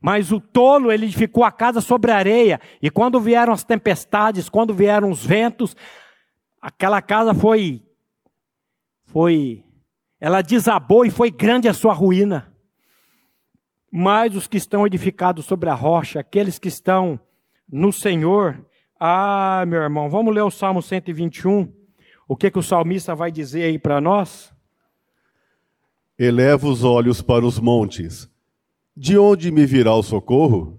Mas o tolo, ele edificou a casa sobre a areia. E quando vieram as tempestades, quando vieram os ventos, aquela casa foi foi ela desabou e foi grande a sua ruína. Mas os que estão edificados sobre a rocha, aqueles que estão no Senhor, ah, meu irmão, vamos ler o Salmo 121. O que que o salmista vai dizer aí para nós? Eleva os olhos para os montes. De onde me virá o socorro?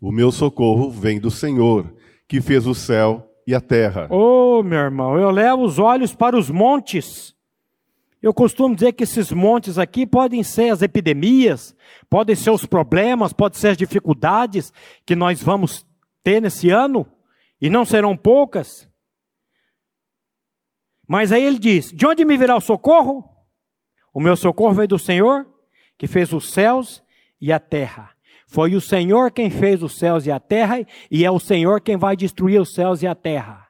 O meu socorro vem do Senhor, que fez o céu e a terra. Oh, meu irmão, eu levo os olhos para os montes. Eu costumo dizer que esses montes aqui podem ser as epidemias, podem ser os problemas, podem ser as dificuldades que nós vamos ter nesse ano, e não serão poucas. Mas aí ele diz: De onde me virá o socorro? O meu socorro veio do Senhor, que fez os céus e a terra. Foi o Senhor quem fez os céus e a terra, e é o Senhor quem vai destruir os céus e a terra.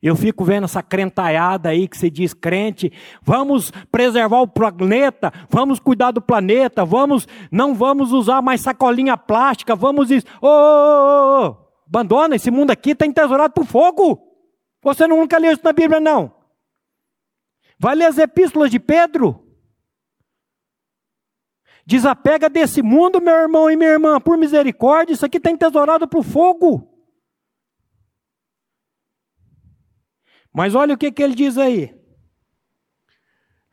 Eu fico vendo essa crentaiada aí que se diz crente, vamos preservar o planeta, vamos cuidar do planeta, vamos, não vamos usar mais sacolinha plástica, vamos isso. Ô, ô, ô, abandona, esse mundo aqui está entesourado por fogo. Você nunca leu isso na Bíblia, não. Vai ler as epístolas de Pedro. Desapega desse mundo, meu irmão e minha irmã, por misericórdia, isso aqui está entesourado por fogo. Mas olha o que, que ele diz aí.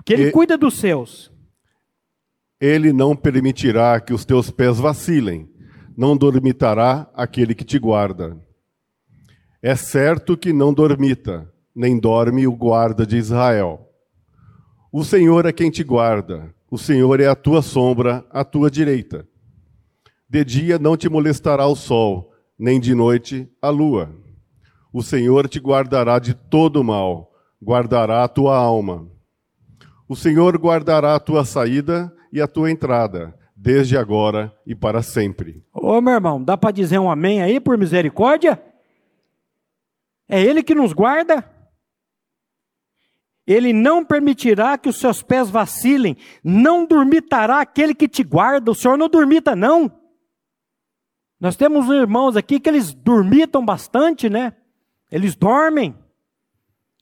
Que ele e, cuida dos seus. Ele não permitirá que os teus pés vacilem, não dormitará aquele que te guarda. É certo que não dormita, nem dorme o guarda de Israel. O Senhor é quem te guarda, o Senhor é a tua sombra, à tua direita. De dia não te molestará o sol, nem de noite a lua. O Senhor te guardará de todo mal, guardará a tua alma. O Senhor guardará a tua saída e a tua entrada, desde agora e para sempre. Ô meu irmão, dá para dizer um amém aí por misericórdia? É Ele que nos guarda? Ele não permitirá que os seus pés vacilem, não dormitará aquele que te guarda. O Senhor não dormita, não. Nós temos irmãos aqui que eles dormitam bastante, né? Eles dormem.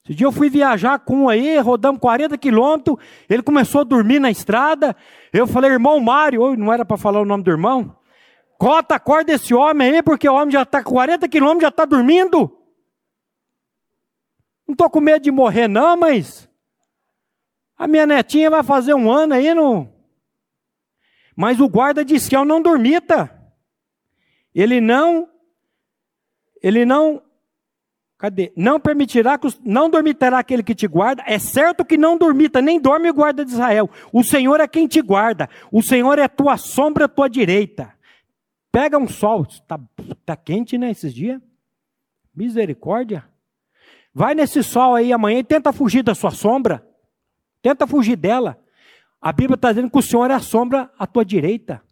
Esse dia eu fui viajar com um aí, rodamos 40 quilômetros, ele começou a dormir na estrada. Eu falei, irmão Mário, não era para falar o nome do irmão? Cota, acorda esse homem aí, porque o homem já está com 40 quilômetros, já está dormindo. Não estou com medo de morrer, não, mas a minha netinha vai fazer um ano aí no. Mas o guarda de Sião não dormita. Ele não, ele não, cadê? Não permitirá, não dormitará aquele que te guarda. É certo que não dormita, nem dorme o guarda de Israel. O Senhor é quem te guarda. O Senhor é a tua sombra, a tua direita. Pega um sol, está tá quente, né, esses dias? Misericórdia. Vai nesse sol aí amanhã e tenta fugir da sua sombra. Tenta fugir dela. A Bíblia está dizendo que o Senhor é a sombra à tua direita.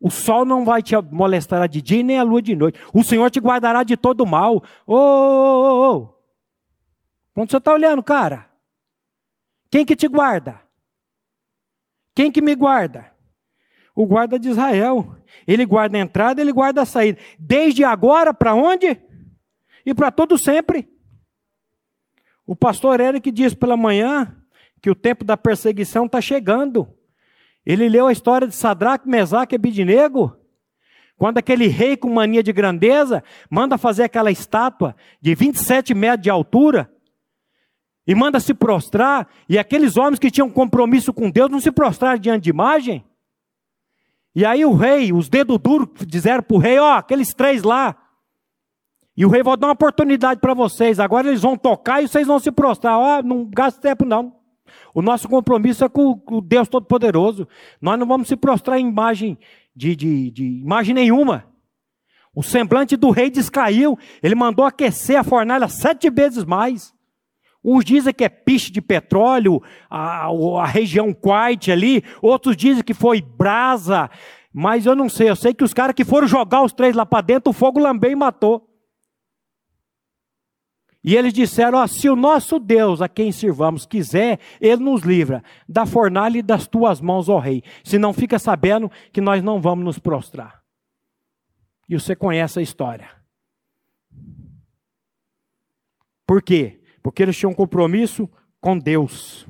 O sol não vai te molestar de dia nem a lua de noite. O Senhor te guardará de todo mal. Ô, Onde você está olhando, cara? Quem que te guarda? Quem que me guarda? O guarda de Israel. Ele guarda a entrada, ele guarda a saída. Desde agora para onde? E para todo sempre. O pastor Eric diz pela manhã que o tempo da perseguição está chegando. Ele leu a história de Sadraque, Mesaque e Abidinego. Quando aquele rei com mania de grandeza manda fazer aquela estátua de 27 metros de altura e manda se prostrar, e aqueles homens que tinham compromisso com Deus não se prostraram diante de imagem. E aí o rei, os dedos duros, disseram para o rei: Ó, oh, aqueles três lá, e o rei vai dar uma oportunidade para vocês. Agora eles vão tocar e vocês vão se prostrar. Ó, oh, não gasta tempo não. O nosso compromisso é com o Deus Todo-Poderoso. Nós não vamos se prostrar em imagem de, de, de imagem nenhuma. O semblante do rei descaiu. Ele mandou aquecer a fornalha sete vezes mais. Uns dizem que é piche de petróleo, a, a região Quite ali. Outros dizem que foi brasa. Mas eu não sei. Eu sei que os caras que foram jogar os três lá para dentro, o fogo lambeu e matou. E eles disseram: se o nosso Deus, a quem sirvamos, quiser, ele nos livra da fornalha e das tuas mãos, ó rei. Se não fica sabendo que nós não vamos nos prostrar. E você conhece a história. Por quê? Porque eles tinham um compromisso com Deus.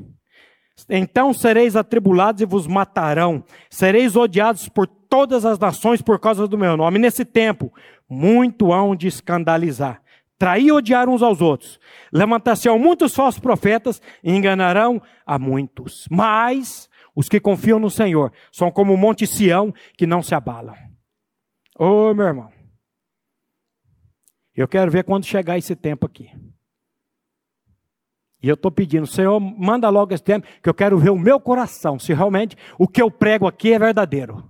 Então sereis atribulados e vos matarão, sereis odiados por todas as nações por causa do meu nome. Nesse tempo, muito hão de escandalizar trair e odiar uns aos outros. Levantar-se muitos falsos profetas e enganarão a muitos. Mas os que confiam no Senhor são como o monte Sião que não se abalam. Ô, oh, meu irmão. Eu quero ver quando chegar esse tempo aqui. E eu estou pedindo, Senhor, manda logo esse tempo, que eu quero ver o meu coração, se realmente o que eu prego aqui é verdadeiro.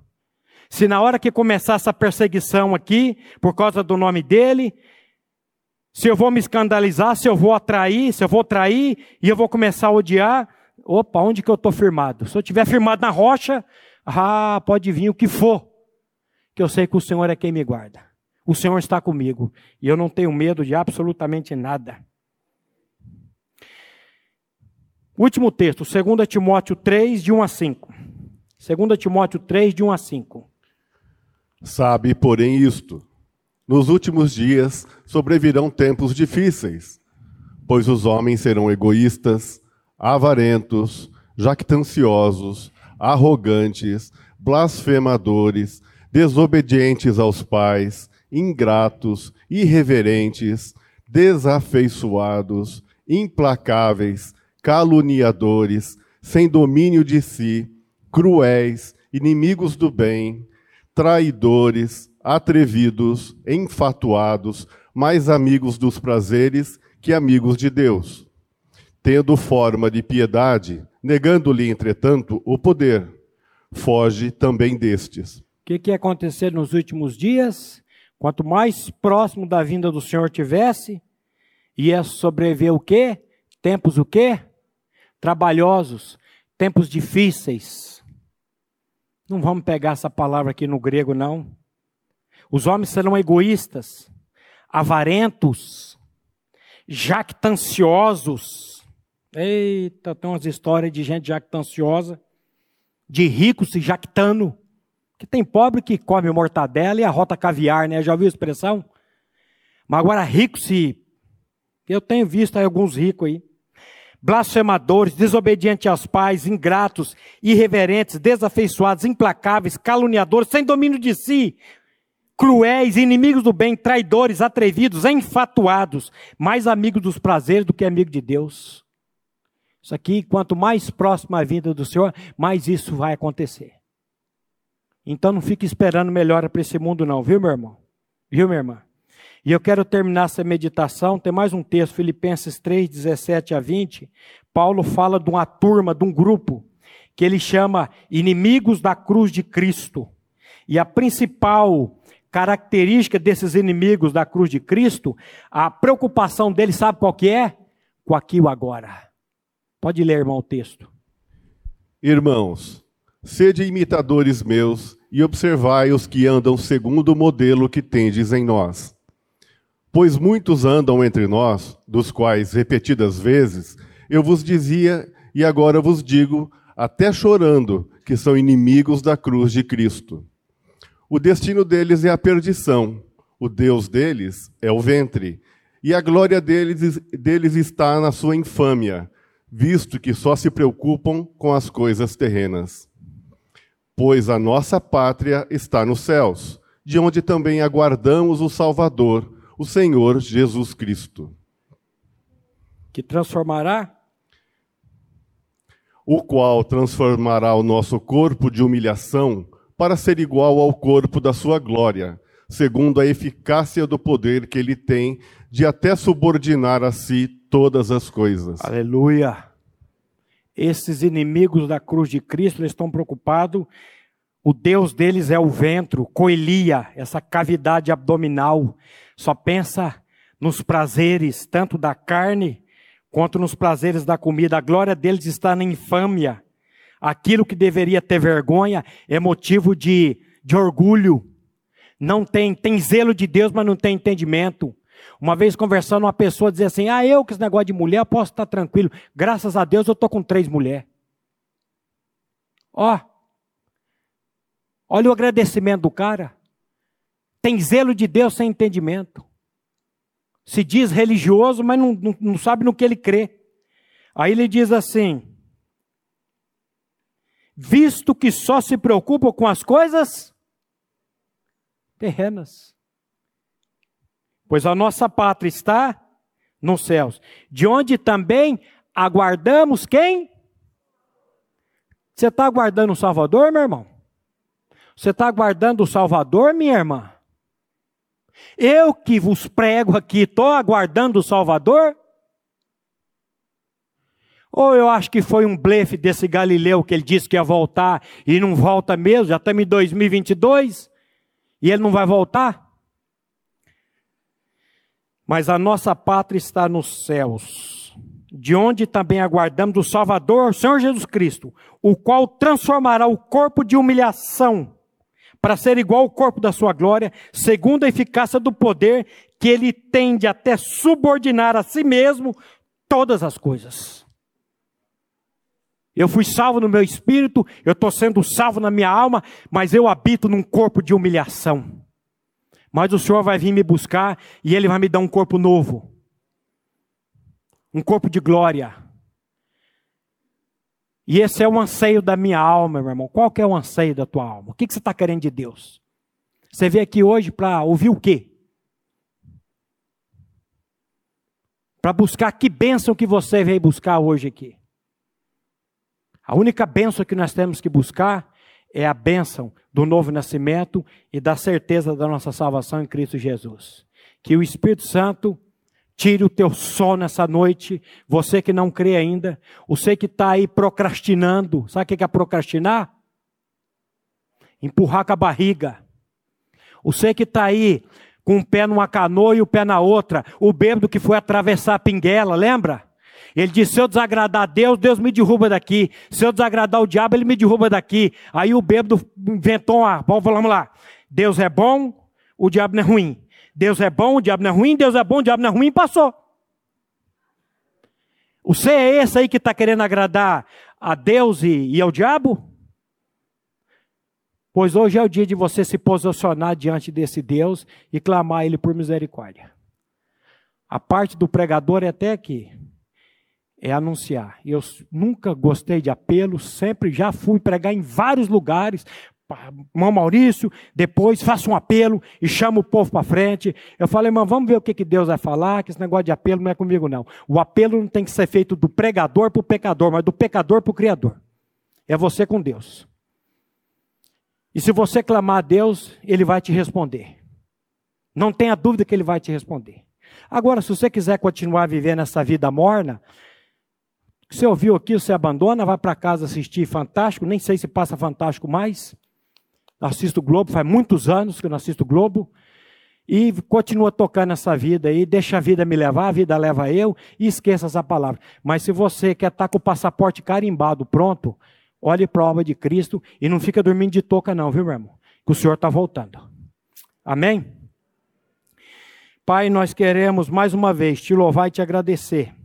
Se na hora que começar essa perseguição aqui, por causa do nome dele, se eu vou me escandalizar, se eu vou atrair, se eu vou trair e eu vou começar a odiar, opa, onde que eu estou firmado? Se eu estiver firmado na rocha, ah, pode vir o que for, que eu sei que o Senhor é quem me guarda. O Senhor está comigo e eu não tenho medo de absolutamente nada. Último texto, 2 Timóteo 3, de 1 a 5. 2 Timóteo 3, de 1 a 5. Sabe, porém, isto nos últimos dias sobrevirão tempos difíceis, pois os homens serão egoístas, avarentos, jactanciosos, arrogantes, blasfemadores, desobedientes aos pais, ingratos, irreverentes, desafeiçoados, implacáveis, caluniadores, sem domínio de si, cruéis, inimigos do bem, traidores, atrevidos, enfatuados, mais amigos dos prazeres que amigos de Deus, tendo forma de piedade, negando-lhe, entretanto, o poder. Foge também destes. O que, que ia acontecer nos últimos dias? Quanto mais próximo da vinda do Senhor tivesse, ia sobreviver o quê? Tempos o quê? Trabalhosos, tempos difíceis. Não vamos pegar essa palavra aqui no grego, não. Os homens serão egoístas, avarentos, jactanciosos. Eita, tem umas histórias de gente jactanciosa, de rico se jactando. Que tem pobre que come mortadela e arrota caviar, né? Já ouviu a expressão? Mas agora rico se. Eu tenho visto alguns ricos aí. Blasfemadores, desobedientes aos pais, ingratos, irreverentes, desafeiçoados, implacáveis, caluniadores, sem domínio de si, cruéis, inimigos do bem, traidores, atrevidos, enfatuados, mais amigos dos prazeres do que amigo de Deus. Isso aqui, quanto mais próximo a vinda do Senhor, mais isso vai acontecer. Então não fique esperando melhora para esse mundo, não, viu, meu irmão? Viu, minha irmã? E eu quero terminar essa meditação. Tem mais um texto, Filipenses 3, 17 a 20. Paulo fala de uma turma, de um grupo, que ele chama inimigos da cruz de Cristo. E a principal característica desses inimigos da cruz de Cristo, a preocupação deles, sabe qual que é? Com aqui o agora. Pode ler, irmão, o texto. Irmãos, sede imitadores meus e observai os que andam segundo o modelo que tendes em nós. Pois muitos andam entre nós, dos quais repetidas vezes eu vos dizia e agora vos digo, até chorando, que são inimigos da cruz de Cristo. O destino deles é a perdição, o Deus deles é o ventre, e a glória deles, deles está na sua infâmia, visto que só se preocupam com as coisas terrenas pois a nossa pátria está nos céus, de onde também aguardamos o Salvador, o Senhor Jesus Cristo. Que transformará? O qual transformará o nosso corpo de humilhação para ser igual ao corpo da sua glória, segundo a eficácia do poder que ele tem de até subordinar a si todas as coisas. Aleluia esses inimigos da cruz de Cristo, eles estão preocupados. O Deus deles é o ventro, coelia, essa cavidade abdominal. Só pensa nos prazeres, tanto da carne quanto nos prazeres da comida. A glória deles está na infâmia. Aquilo que deveria ter vergonha é motivo de, de orgulho. Não tem, tem zelo de Deus, mas não tem entendimento. Uma vez conversando, uma pessoa dizia assim: Ah, eu que esse negócio de mulher, posso estar tranquilo. Graças a Deus eu estou com três mulheres. Ó, olha o agradecimento do cara. Tem zelo de Deus sem entendimento. Se diz religioso, mas não, não, não sabe no que ele crê. Aí ele diz assim: Visto que só se preocupa com as coisas terrenas pois a nossa pátria está nos céus, de onde também aguardamos quem? Você está aguardando o Salvador, meu irmão? Você está aguardando o Salvador, minha irmã? Eu que vos prego aqui, estou aguardando o Salvador? Ou eu acho que foi um blefe desse Galileu que ele disse que ia voltar e não volta mesmo, já estamos em 2022 e ele não vai voltar? Mas a nossa pátria está nos céus, de onde também aguardamos o Salvador, o Senhor Jesus Cristo, o qual transformará o corpo de humilhação para ser igual ao corpo da sua glória, segundo a eficácia do poder que ele tem de até subordinar a si mesmo todas as coisas. Eu fui salvo no meu espírito, eu estou sendo salvo na minha alma, mas eu habito num corpo de humilhação. Mas o Senhor vai vir me buscar e Ele vai me dar um corpo novo. Um corpo de glória. E esse é o anseio da minha alma, meu irmão. Qual que é o anseio da tua alma? O que, que você está querendo de Deus? Você veio aqui hoje para ouvir o quê? Para buscar que bênção que você veio buscar hoje aqui. A única bênção que nós temos que buscar é a bênção do novo nascimento e da certeza da nossa salvação em Cristo Jesus. Que o Espírito Santo tire o teu sono nessa noite, você que não crê ainda, você que está aí procrastinando, sabe o que é procrastinar? Empurrar com a barriga. Você que está aí com um pé numa canoa e o pé na outra, o bêbado que foi atravessar a pinguela, lembra? Ele disse: se eu desagradar a Deus, Deus me derruba daqui. Se eu desagradar o diabo, ele me derruba daqui. Aí o bêbado inventou uma. Bom, vamos lá. Deus é bom, o diabo não é ruim. Deus é bom, o diabo não é ruim. Deus é bom, o diabo não é ruim. Passou. Você é esse aí que está querendo agradar a Deus e, e ao diabo? Pois hoje é o dia de você se posicionar diante desse Deus e clamar a Ele por misericórdia. A parte do pregador é até aqui. É anunciar. Eu nunca gostei de apelo, sempre já fui pregar em vários lugares. Irmão Maurício, depois faça um apelo e chama o povo para frente. Eu falei, irmão, vamos ver o que, que Deus vai falar, que esse negócio de apelo não é comigo, não. O apelo não tem que ser feito do pregador para o pecador, mas do pecador para o Criador. É você com Deus. E se você clamar a Deus, Ele vai te responder. Não tenha dúvida que Ele vai te responder. Agora, se você quiser continuar vivendo essa vida morna, você ouviu aqui, você abandona, vai para casa assistir Fantástico, nem sei se passa Fantástico mais. Assisto Globo, faz muitos anos que eu não assisto Globo. E continua tocando essa vida aí, deixa a vida me levar, a vida leva eu, e esqueça essa palavra. Mas se você quer estar tá com o passaporte carimbado pronto, olhe para a obra de Cristo e não fica dormindo de toca, não, viu, meu irmão? Que o Senhor está voltando. Amém? Pai, nós queremos mais uma vez te louvar e te agradecer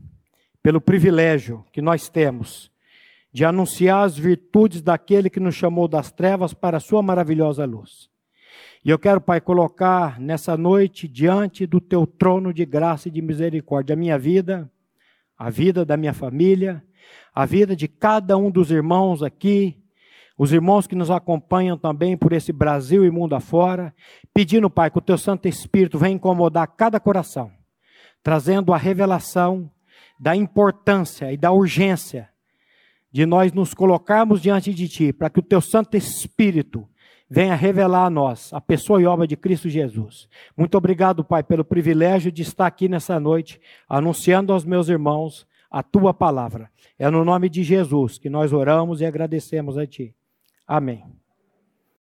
pelo privilégio que nós temos de anunciar as virtudes daquele que nos chamou das trevas para a sua maravilhosa luz. E eu quero, Pai, colocar nessa noite diante do teu trono de graça e de misericórdia a minha vida, a vida da minha família, a vida de cada um dos irmãos aqui, os irmãos que nos acompanham também por esse Brasil e mundo afora, pedindo, Pai, que o Teu Santo Espírito venha incomodar cada coração, trazendo a revelação da importância e da urgência de nós nos colocarmos diante de Ti, para que o Teu Santo Espírito venha revelar a nós a pessoa e obra de Cristo Jesus. Muito obrigado, Pai, pelo privilégio de estar aqui nessa noite, anunciando aos meus irmãos a Tua palavra. É no nome de Jesus que nós oramos e agradecemos a Ti. Amém.